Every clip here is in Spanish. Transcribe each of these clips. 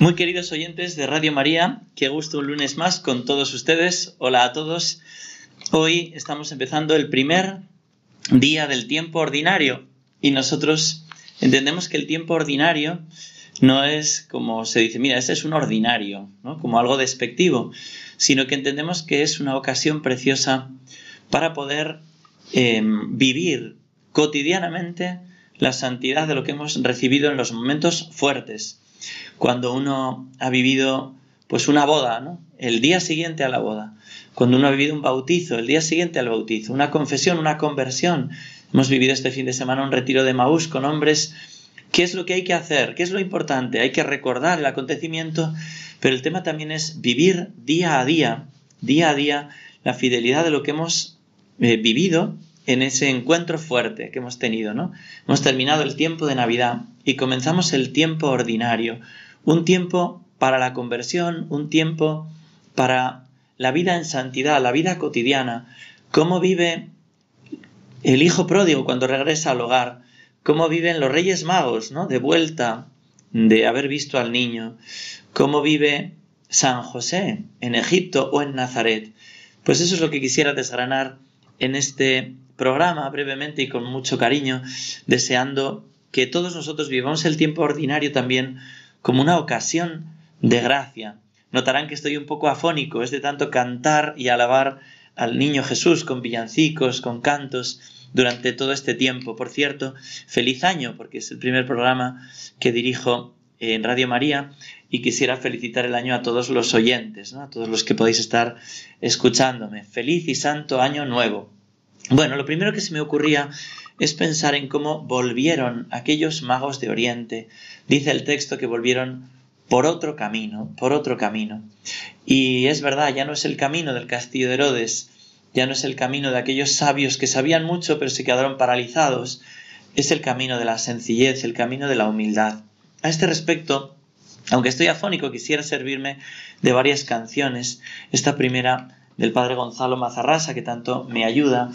Muy queridos oyentes de Radio María, qué gusto un lunes más con todos ustedes. Hola a todos. Hoy estamos empezando el primer día del tiempo ordinario y nosotros entendemos que el tiempo ordinario no es como se dice, mira, ese es un ordinario, como algo despectivo, sino que entendemos que es una ocasión preciosa para poder em, vivir cotidianamente la santidad de lo que hemos recibido en los momentos fuertes cuando uno ha vivido pues una boda, ¿no? El día siguiente a la boda, cuando uno ha vivido un bautizo, el día siguiente al bautizo, una confesión, una conversión. Hemos vivido este fin de semana un retiro de Maús con hombres. ¿Qué es lo que hay que hacer? ¿Qué es lo importante? Hay que recordar el acontecimiento, pero el tema también es vivir día a día, día a día, la fidelidad de lo que hemos eh, vivido en ese encuentro fuerte que hemos tenido, ¿no? Hemos terminado el tiempo de Navidad y comenzamos el tiempo ordinario, un tiempo para la conversión, un tiempo para la vida en santidad, la vida cotidiana, cómo vive el hijo pródigo cuando regresa al hogar, cómo viven los reyes magos, ¿no? De vuelta de haber visto al niño, cómo vive San José en Egipto o en Nazaret. Pues eso es lo que quisiera desgranar en este programa brevemente y con mucho cariño, deseando que todos nosotros vivamos el tiempo ordinario también como una ocasión de gracia. Notarán que estoy un poco afónico, es de tanto cantar y alabar al niño Jesús con villancicos, con cantos durante todo este tiempo. Por cierto, feliz año, porque es el primer programa que dirijo en Radio María y quisiera felicitar el año a todos los oyentes, a todos los que podéis estar escuchándome. Feliz y santo año nuevo. Bueno, lo primero que se me ocurría es pensar en cómo volvieron aquellos magos de Oriente. Dice el texto que volvieron por otro camino, por otro camino. Y es verdad, ya no es el camino del castillo de Herodes, ya no es el camino de aquellos sabios que sabían mucho pero se quedaron paralizados, es el camino de la sencillez, el camino de la humildad. A este respecto, aunque estoy afónico, quisiera servirme de varias canciones. Esta primera del padre Gonzalo Mazarrasa, que tanto me ayuda,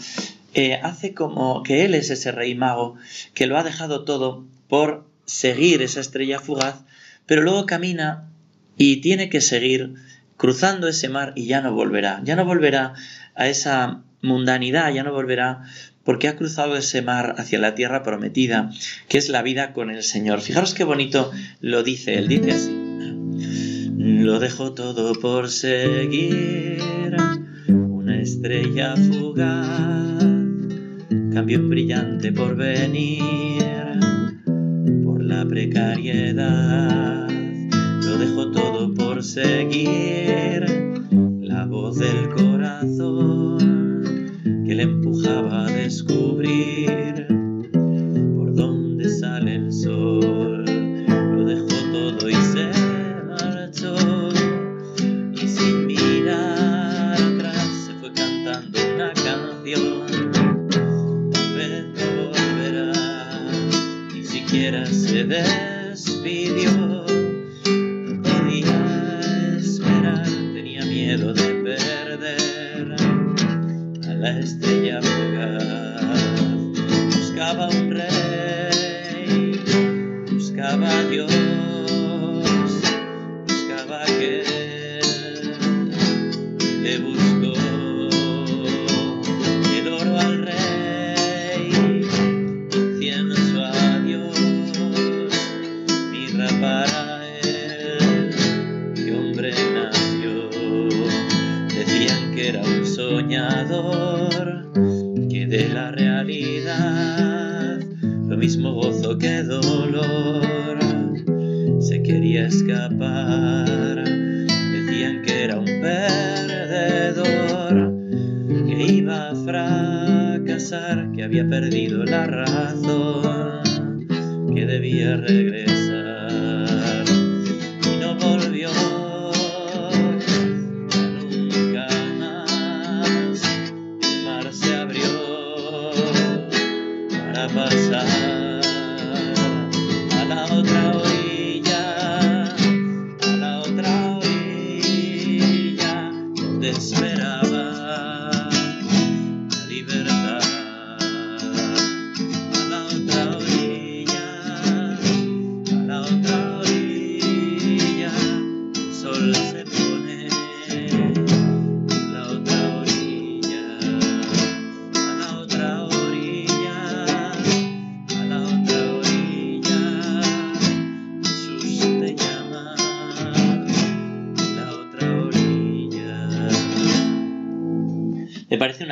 eh, hace como que él es ese rey mago, que lo ha dejado todo por seguir esa estrella fugaz, pero luego camina y tiene que seguir cruzando ese mar y ya no volverá, ya no volverá a esa mundanidad, ya no volverá porque ha cruzado ese mar hacia la tierra prometida, que es la vida con el Señor. Fijaros qué bonito lo dice, él dice así. Lo dejo todo por seguir una estrella fugaz, cambio un brillante por venir por la precariedad. Lo dejo todo por seguir la voz del corazón que le empujaba a descubrir por dónde sale el sol. Mismo gozo había perdido la razón, que debía regresar.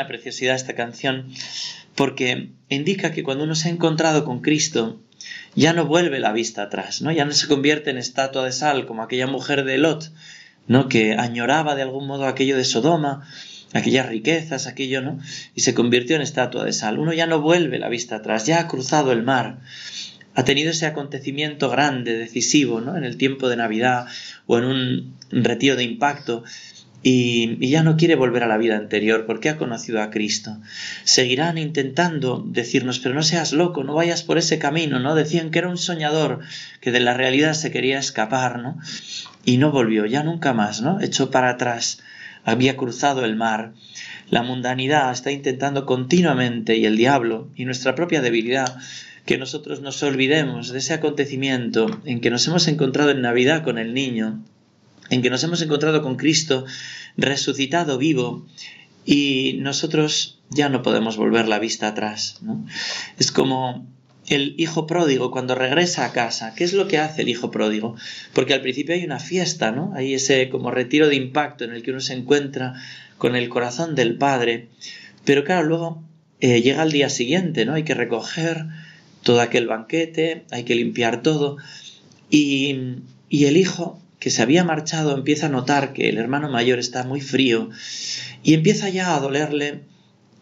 Preciosidad esta canción porque indica que cuando uno se ha encontrado con Cristo, ya no vuelve la vista atrás, ¿no? Ya no se convierte en estatua de sal como aquella mujer de Lot, ¿no? Que añoraba de algún modo aquello de Sodoma, aquellas riquezas, aquello, ¿no? Y se convirtió en estatua de sal. Uno ya no vuelve la vista atrás, ya ha cruzado el mar, ha tenido ese acontecimiento grande, decisivo, ¿no? En el tiempo de Navidad o en un retiro de impacto. Y, ya no quiere volver a la vida anterior porque ha conocido a Cristo. Seguirán intentando decirnos, pero no seas loco, no vayas por ese camino, ¿no? Decían que era un soñador, que de la realidad se quería escapar, ¿no? Y no volvió, ya nunca más, ¿no? Echó para atrás, había cruzado el mar. La mundanidad está intentando continuamente, y el diablo, y nuestra propia debilidad, que nosotros nos olvidemos de ese acontecimiento en que nos hemos encontrado en Navidad con el niño, en que nos hemos encontrado con Cristo resucitado vivo y nosotros ya no podemos volver la vista atrás. Es como el hijo pródigo cuando regresa a casa. ¿Qué es lo que hace el hijo pródigo? Porque al principio hay una fiesta, ¿no? Hay ese como retiro de impacto en el que uno se encuentra con el corazón del padre. Pero claro, luego eh, llega el día siguiente, ¿no? Hay que recoger todo aquel banquete, hay que limpiar todo. Y, y el hijo que se había marchado empieza a notar que el hermano mayor está muy frío y empieza ya a dolerle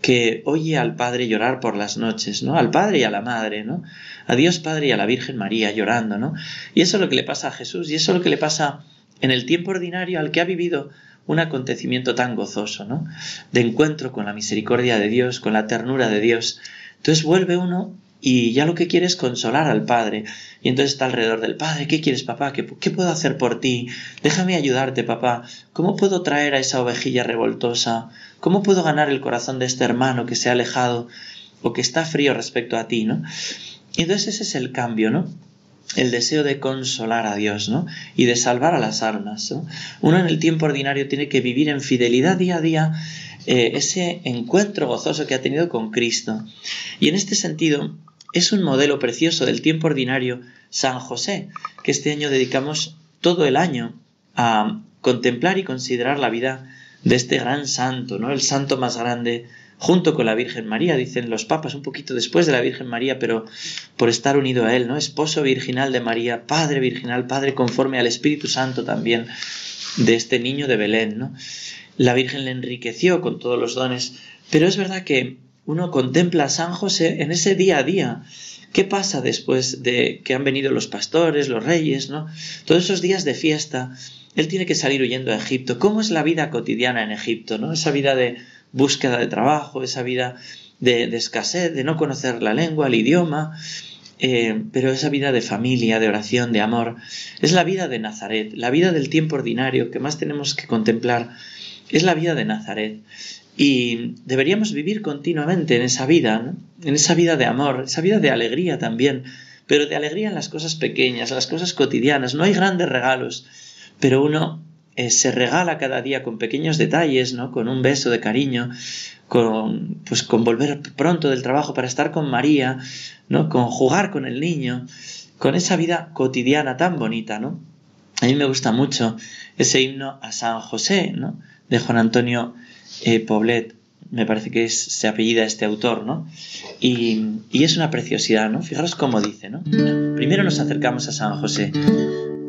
que oye al padre llorar por las noches, ¿no? Al padre y a la madre, ¿no? A Dios Padre y a la Virgen María llorando, ¿no? Y eso es lo que le pasa a Jesús y eso es lo que le pasa en el tiempo ordinario al que ha vivido un acontecimiento tan gozoso, ¿no? De encuentro con la misericordia de Dios, con la ternura de Dios. Entonces vuelve uno y ya lo que quiere es consolar al padre. Y entonces está alrededor del padre, ¿qué quieres papá? ¿Qué, ¿Qué, puedo hacer por ti? Déjame ayudarte papá. ¿Cómo puedo traer a esa ovejilla revoltosa? ¿Cómo puedo ganar el corazón de este hermano que se ha alejado o que está frío respecto a ti, ¿no? Y entonces ese es el cambio, ¿no? El deseo de consolar a Dios, ¿no? Y de salvar a las almas. ¿no? Uno en el tiempo ordinario tiene que vivir en fidelidad día a día eh, ese encuentro gozoso que ha tenido con Cristo. Y en este sentido, es un modelo precioso del tiempo ordinario San José, que este año dedicamos todo el año a contemplar y considerar la vida de este gran santo, ¿no? El santo más grande junto con la Virgen María, dicen los papas, un poquito después de la Virgen María, pero por estar unido a él, ¿no? Esposo virginal de María, Padre virginal, Padre conforme al Espíritu Santo también de este niño de Belén, ¿no? La Virgen le enriqueció con todos los dones, pero es verdad que uno contempla a San José en ese día a día. ¿Qué pasa después de que han venido los pastores, los reyes, ¿no? Todos esos días de fiesta, él tiene que salir huyendo a Egipto. ¿Cómo es la vida cotidiana en Egipto, ¿no? Esa vida de búsqueda de trabajo, esa vida de, escasez, de no conocer la lengua, el idioma, eh, pero esa vida de familia, de oración, de amor, es la vida de Nazaret, la vida del tiempo ordinario que más tenemos que contemplar, es la vida de Nazaret. Y deberíamos vivir continuamente en esa vida, ¿no? en esa vida de amor, esa vida de alegría también, pero de alegría en las cosas pequeñas, en las cosas cotidianas. No hay grandes regalos, pero uno eh, se regala cada día con pequeños detalles, ¿no? Con un beso de cariño, con, pues, con volver pronto del trabajo para estar con María, ¿no? Con jugar con el niño, con esa vida cotidiana tan bonita, ¿no? A mí me gusta mucho ese himno a San José, ¿no? De Juan Antonio eh, Poblet, me parece que es, se apellida este autor, ¿no? Y, y, es una preciosidad, ¿no? Fijaros cómo dice, ¿no? Primero nos acercamos a San José.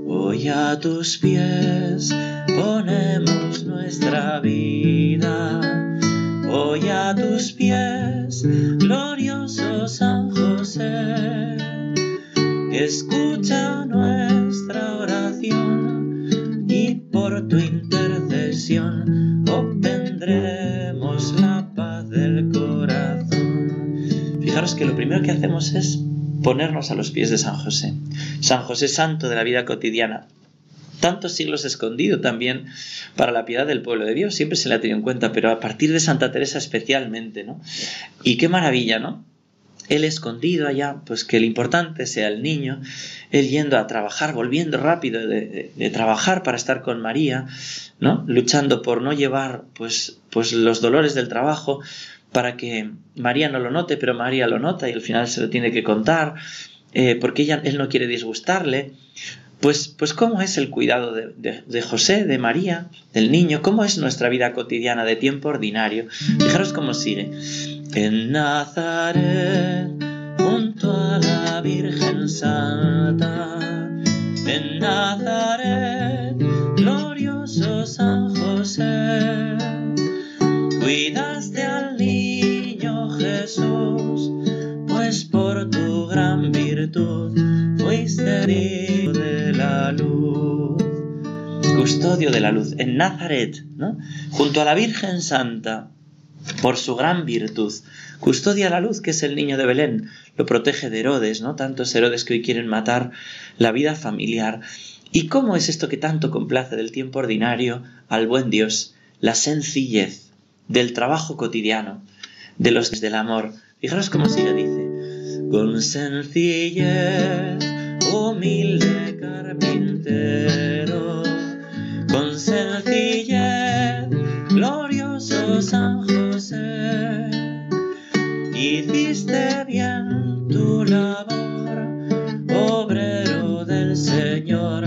Hoy a tus pies ponemos nuestra vida. Hoy a tus pies, glorioso San José. Escucha nuestra oración y por tu intercesión que lo primero que hacemos es ponernos a los pies de San José. San José Santo de la vida cotidiana. Tantos siglos escondido también para la piedad del pueblo de Dios, siempre se le ha tenido en cuenta, pero a partir de Santa Teresa especialmente, ¿no? Y qué maravilla, ¿no? Él escondido allá, pues que el importante sea el niño, él yendo a trabajar, volviendo rápido de, de, trabajar para estar con María, ¿no? Luchando por no llevar, pues, pues los dolores del trabajo, para que María no lo note, pero María lo nota y al final se lo tiene que contar, eh, porque ella, él no quiere disgustarle. Pues, pues cómo es el cuidado de, José, de María, del niño, cómo es nuestra vida cotidiana de tiempo ordinario. Fijaros cómo sigue. En Nazaret, junto a la Virgen Santa, en Nazaret, glorioso San José, cuidaste Custodio de la luz, en Nazaret, ¿no? junto a la Virgen Santa, por su gran virtud. Custodia la luz que es el niño de Belén, lo protege de Herodes, ¿no? Tantos Herodes que hoy quieren matar la vida familiar. ¿Y cómo es esto que tanto complace del tiempo ordinario al buen Dios? La sencillez del trabajo cotidiano, de los del amor. Fijaros cómo sigue dice. Con sencillez, humilde carpintero, con sencillez, glorioso San José, hiciste bien tu labor, obrero del Señor,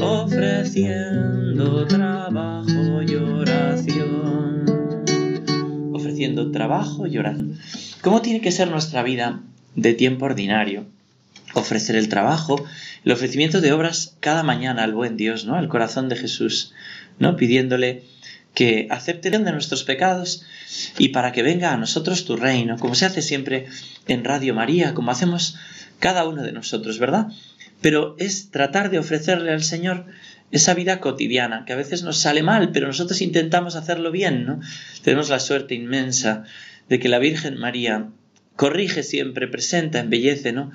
ofreciendo trabajo y oración. Ofreciendo trabajo y oración. ¿Cómo tiene que ser nuestra vida de tiempo ordinario? Ofrecer el trabajo, el ofrecimiento de obras cada mañana al buen Dios, ¿no? Al corazón de Jesús, ¿no? Pidiéndole que acepte de nuestros pecados y para que venga a nosotros tu reino, como se hace siempre en Radio María, como hacemos cada uno de nosotros, ¿verdad? Pero es tratar de ofrecerle al Señor esa vida cotidiana, que a veces nos sale mal, pero nosotros intentamos hacerlo bien, ¿no? Tenemos la suerte inmensa de que la Virgen María corrige siempre, presenta, embellece, ¿no?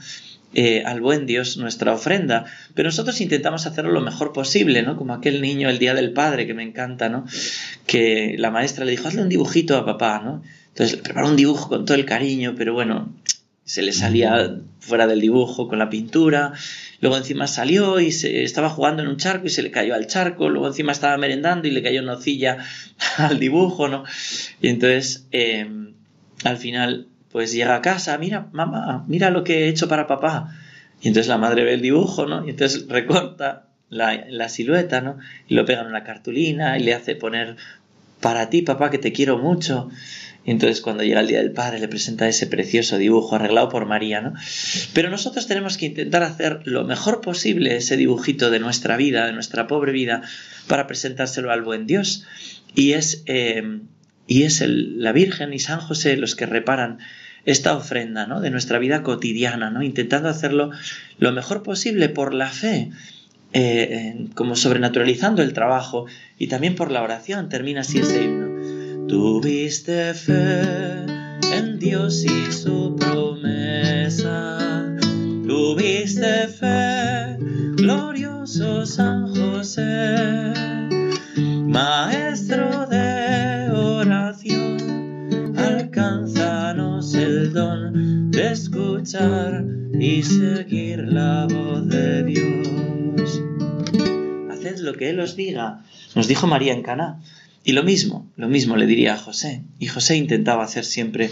Eh, al buen Dios nuestra ofrenda, pero nosotros intentamos hacerlo lo mejor posible, ¿no? Como aquel niño el día del padre que me encanta, ¿no? Que la maestra le dijo, hazle un dibujito a papá, ¿no? Entonces le preparó un dibujo con todo el cariño, pero bueno, se le salía fuera del dibujo con la pintura, luego encima salió y se estaba jugando en un charco y se le cayó al charco, luego encima estaba merendando y le cayó una al dibujo, ¿no? Y entonces, eh, al final pues llega a casa, mira, mamá, mira lo que he hecho para papá. Y entonces la madre ve el dibujo, ¿no? Y entonces recorta la, la silueta, ¿no? Y lo pega en una cartulina y le hace poner para ti, papá, que te quiero mucho. Y entonces cuando llega el Día del Padre le presenta ese precioso dibujo arreglado por María, ¿no? Pero nosotros tenemos que intentar hacer lo mejor posible ese dibujito de nuestra vida, de nuestra pobre vida, para presentárselo al buen Dios. Y es, eh, y es el, la Virgen y San José los que reparan esta ofrenda de nuestra vida cotidiana, intentando hacerlo lo mejor posible por la fe, eh, como sobrenaturalizando el trabajo y también por la oración. Termina así ese himno. Tuviste fe en Dios y su promesa. Tuviste fe, glorioso San José, maestro y seguir la voz de Dios. Haced lo que Él os diga, nos dijo María en Caná. Y lo mismo, lo mismo le diría a José. Y José intentaba hacer siempre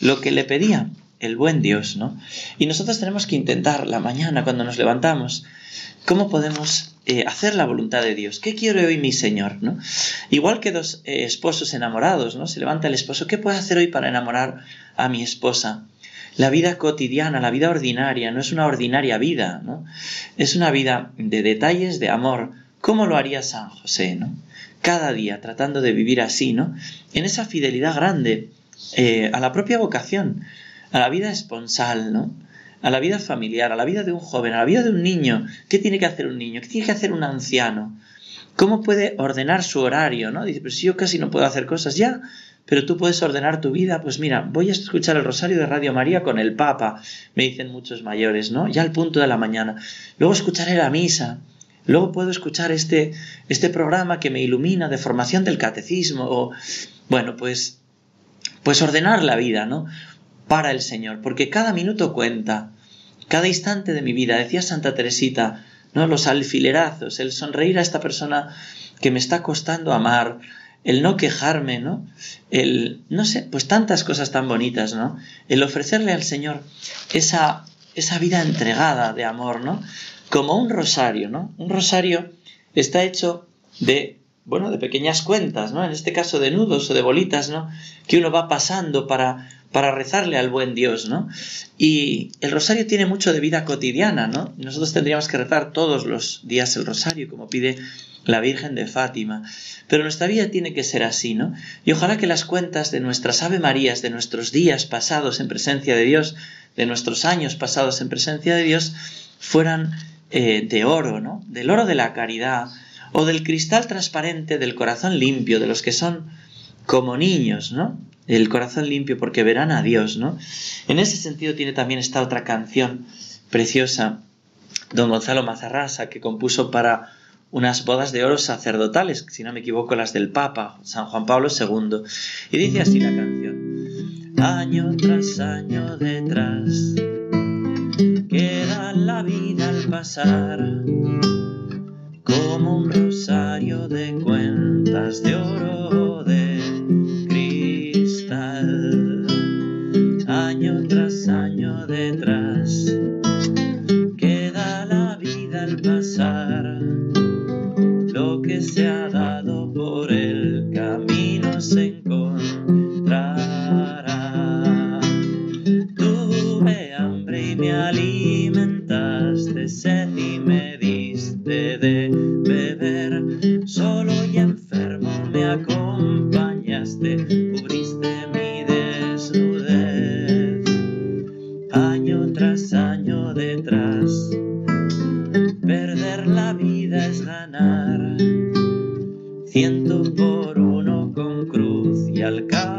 lo que le pedía el buen Dios, ¿no? Y nosotros tenemos que intentar la mañana cuando nos levantamos, ¿cómo podemos eh, hacer la voluntad de Dios? ¿Qué quiere hoy mi Señor, ¿no? Igual que dos eh, esposos enamorados, ¿no? Se levanta el esposo, ¿qué puedo hacer hoy para enamorar a mi esposa? La vida cotidiana, la vida ordinaria, no es una ordinaria vida, ¿no? Es una vida de detalles de amor. ¿Cómo lo haría San José, ¿no? Cada día tratando de vivir así, ¿no? En esa fidelidad grande eh, a la propia vocación, a la vida esponsal, ¿no? A la vida familiar, a la vida de un joven, a la vida de un niño. ¿Qué tiene que hacer un niño? ¿Qué tiene que hacer un anciano? ¿Cómo puede ordenar su horario? ¿no? Dice, pues yo casi no puedo hacer cosas ya, pero tú puedes ordenar tu vida. Pues mira, voy a escuchar el Rosario de Radio María con el Papa, me dicen muchos mayores, ¿no? Ya al punto de la mañana. Luego escucharé la misa. Luego puedo escuchar este, este programa que me ilumina de formación del catecismo. O, bueno, pues, pues ordenar la vida, ¿no? Para el Señor, porque cada minuto cuenta, cada instante de mi vida. Decía Santa Teresita, ¿no? Los alfilerazos, el sonreír a esta persona que me está costando amar, el no quejarme, ¿no? El, no sé, pues tantas cosas tan bonitas, ¿no? El ofrecerle al Señor esa, esa vida entregada de amor, ¿no? Como un rosario, ¿no? Un rosario está hecho de, bueno, de pequeñas cuentas, ¿no? En este caso de nudos o de bolitas, ¿no? Que uno va pasando para, para rezarle al buen Dios, ¿no? Y el rosario tiene mucho de vida cotidiana, ¿no? Nosotros tendríamos que rezar todos los días el rosario, como pide la Virgen de Fátima. Pero nuestra vida tiene que ser así, ¿no? Y ojalá que las cuentas de nuestras Ave Marías, de nuestros días pasados en presencia de Dios, de nuestros años pasados en presencia de Dios, fueran eh, de oro, ¿no? Del oro de la caridad, o del cristal transparente del corazón limpio, de los que son como niños, ¿no? El corazón limpio porque verán a Dios, ¿no? En ese sentido tiene también esta otra canción preciosa, don Gonzalo Mazarrasa, que compuso para unas bodas de oro sacerdotales, si no me equivoco, las del Papa, San Juan Pablo II. Y dice así la canción, año tras año detrás, queda la vida al pasar, como un rosario de cuentas de oro ciento por uno con cruz y al cabo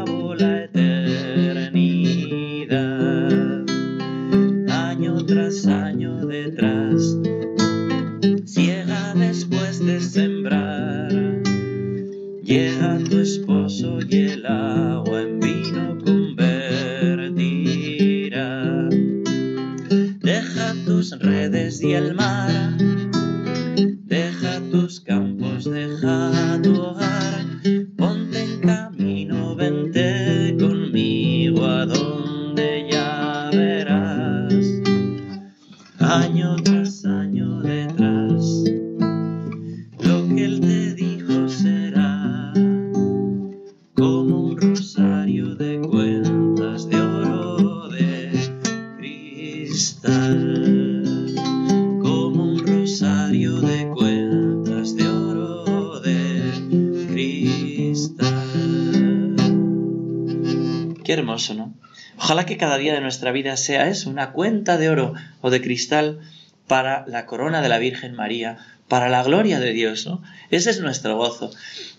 Ojalá que cada día de nuestra vida sea eso, una cuenta de oro o de cristal para la corona de la Virgen María, para la gloria de Dios, ¿no? Ese es nuestro gozo,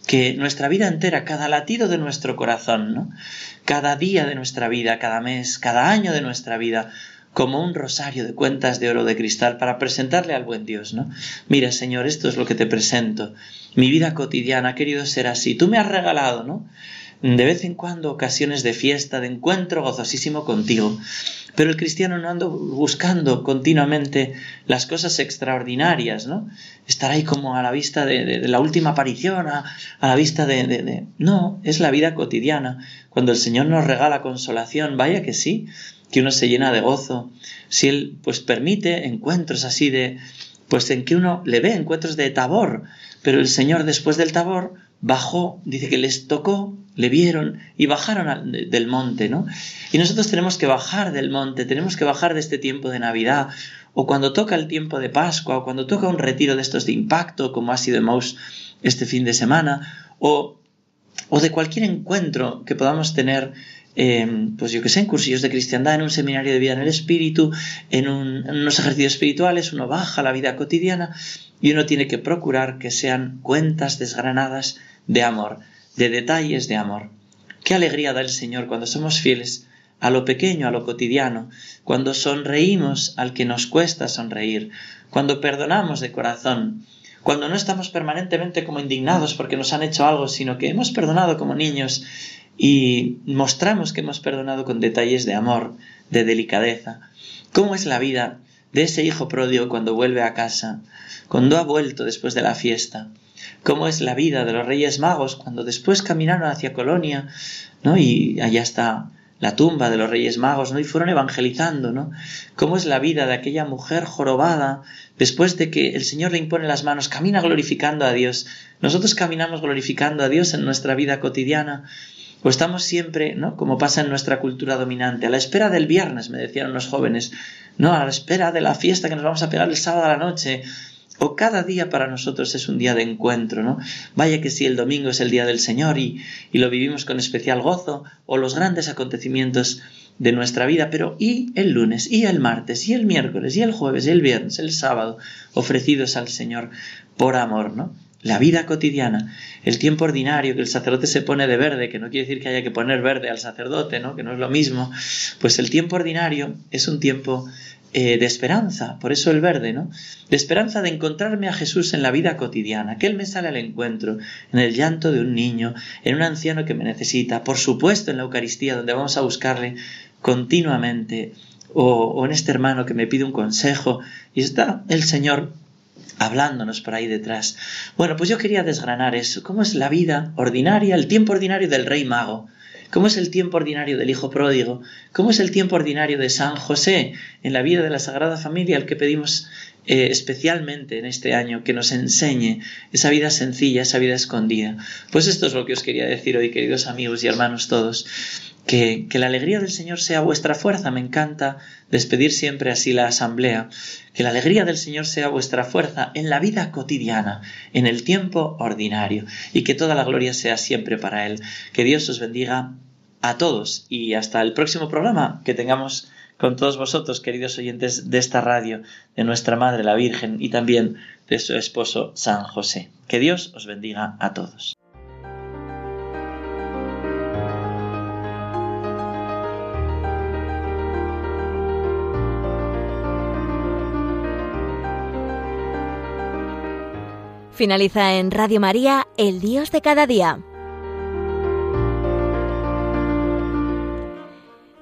que nuestra vida entera, cada latido de nuestro corazón, ¿no? Cada día de nuestra vida, cada mes, cada año de nuestra vida, como un rosario de cuentas de oro de cristal para presentarle al buen Dios, ¿no? Mira, Señor, esto es lo que te presento. Mi vida cotidiana ha querido ser así. Tú me has regalado, ¿no? De vez en cuando ocasiones de fiesta, de encuentro gozosísimo contigo. Pero el cristiano no anda buscando continuamente las cosas extraordinarias, ¿no? Estar ahí como a la vista de, la última aparición, a, la vista de, de... No, es la vida cotidiana. Cuando el Señor nos regala consolación, vaya que sí, que uno se llena de gozo. Si Él pues permite encuentros así de, pues en que uno le ve encuentros de tabor, pero el Señor después del Tabor bajó, dice que les tocó, le vieron y bajaron del monte, ¿no? Y nosotros tenemos que bajar del monte, tenemos que bajar de este tiempo de Navidad, o cuando toca el tiempo de Pascua, o cuando toca un retiro de estos de impacto, como ha sido Maus este fin de semana, o, o de cualquier encuentro que podamos tener Em, pues yo que sé, en cursillos de cristiandad, en un seminario de vida en el espíritu, en, unos ejercicios espirituales, uno baja la vida cotidiana y uno tiene que procurar que sean cuentas desgranadas de amor, de detalles de amor. Qué alegría da el Señor cuando somos fieles a lo pequeño, a lo cotidiano, cuando sonreímos al que nos cuesta sonreír, cuando perdonamos de corazón, cuando no estamos permanentemente como indignados porque nos han hecho algo, sino que hemos perdonado como niños y mostramos que hemos perdonado con detalles de amor, de delicadeza. ¿Cómo es la vida de ese hijo pródigo cuando vuelve a casa, cuando ha vuelto después de la fiesta? ¿Cómo es la vida de los Reyes Magos cuando después caminaron hacia Colonia, ¿no? Y allá está la tumba de los Reyes Magos, ¿no? Y fueron evangelizando, ¿no? ¿Cómo es la vida de aquella mujer jorobada después de que el Señor le impone las manos, camina glorificando a Dios? Nosotros caminamos glorificando a Dios en nuestra vida cotidiana o estamos siempre, ¿no? Como pasa en nuestra cultura dominante, a la espera del viernes, me decían los jóvenes, no, a la espera de la fiesta que nos vamos a pegar el sábado a la noche, o cada día para nosotros es un día de encuentro, ¿no? Vaya que si el domingo es el día del Señor y, lo vivimos con especial gozo, o los grandes acontecimientos de nuestra vida, pero ¿y el lunes, y el martes, y el miércoles, y el jueves, y el viernes, el sábado, ofrecidos al Señor por amor, ¿no? la vida cotidiana, el tiempo ordinario, que el sacerdote se pone de verde, que no quiere decir que haya que poner verde al sacerdote, ¿no? que no es lo mismo, pues el tiempo ordinario es un tiempo eh, de esperanza, por eso el verde, ¿no? De esperanza de encontrarme a Jesús en la vida cotidiana, que Él me sale al encuentro, en el llanto de un niño, en un anciano que me necesita, por supuesto en la Eucaristía, donde vamos a buscarle continuamente, o, en este hermano que me pide un consejo, y está el Señor hablándonos por ahí detrás. Bueno, pues yo quería desgranar eso. ¿Cómo es la vida ordinaria, el tiempo ordinario del rey mago? ¿Cómo es el tiempo ordinario del Hijo Pródigo? ¿Cómo es el tiempo ordinario de San José en la vida de la Sagrada Familia al que pedimos eh, especialmente en este año que nos enseñe esa vida sencilla, esa vida escondida? Pues esto es lo que os quería decir hoy, queridos amigos y hermanos todos. Que, la alegría del Señor sea vuestra fuerza. Me encanta despedir siempre así la asamblea. Que la alegría del Señor sea vuestra fuerza en la vida cotidiana, en el tiempo ordinario, y que toda la gloria sea siempre para Él. Que Dios os bendiga a todos y hasta el próximo programa que tengamos con todos vosotros, queridos oyentes de esta radio, de nuestra Madre la Virgen y también de su esposo San José. Que Dios os bendiga a todos. Finaliza en Radio María, El Dios de cada día.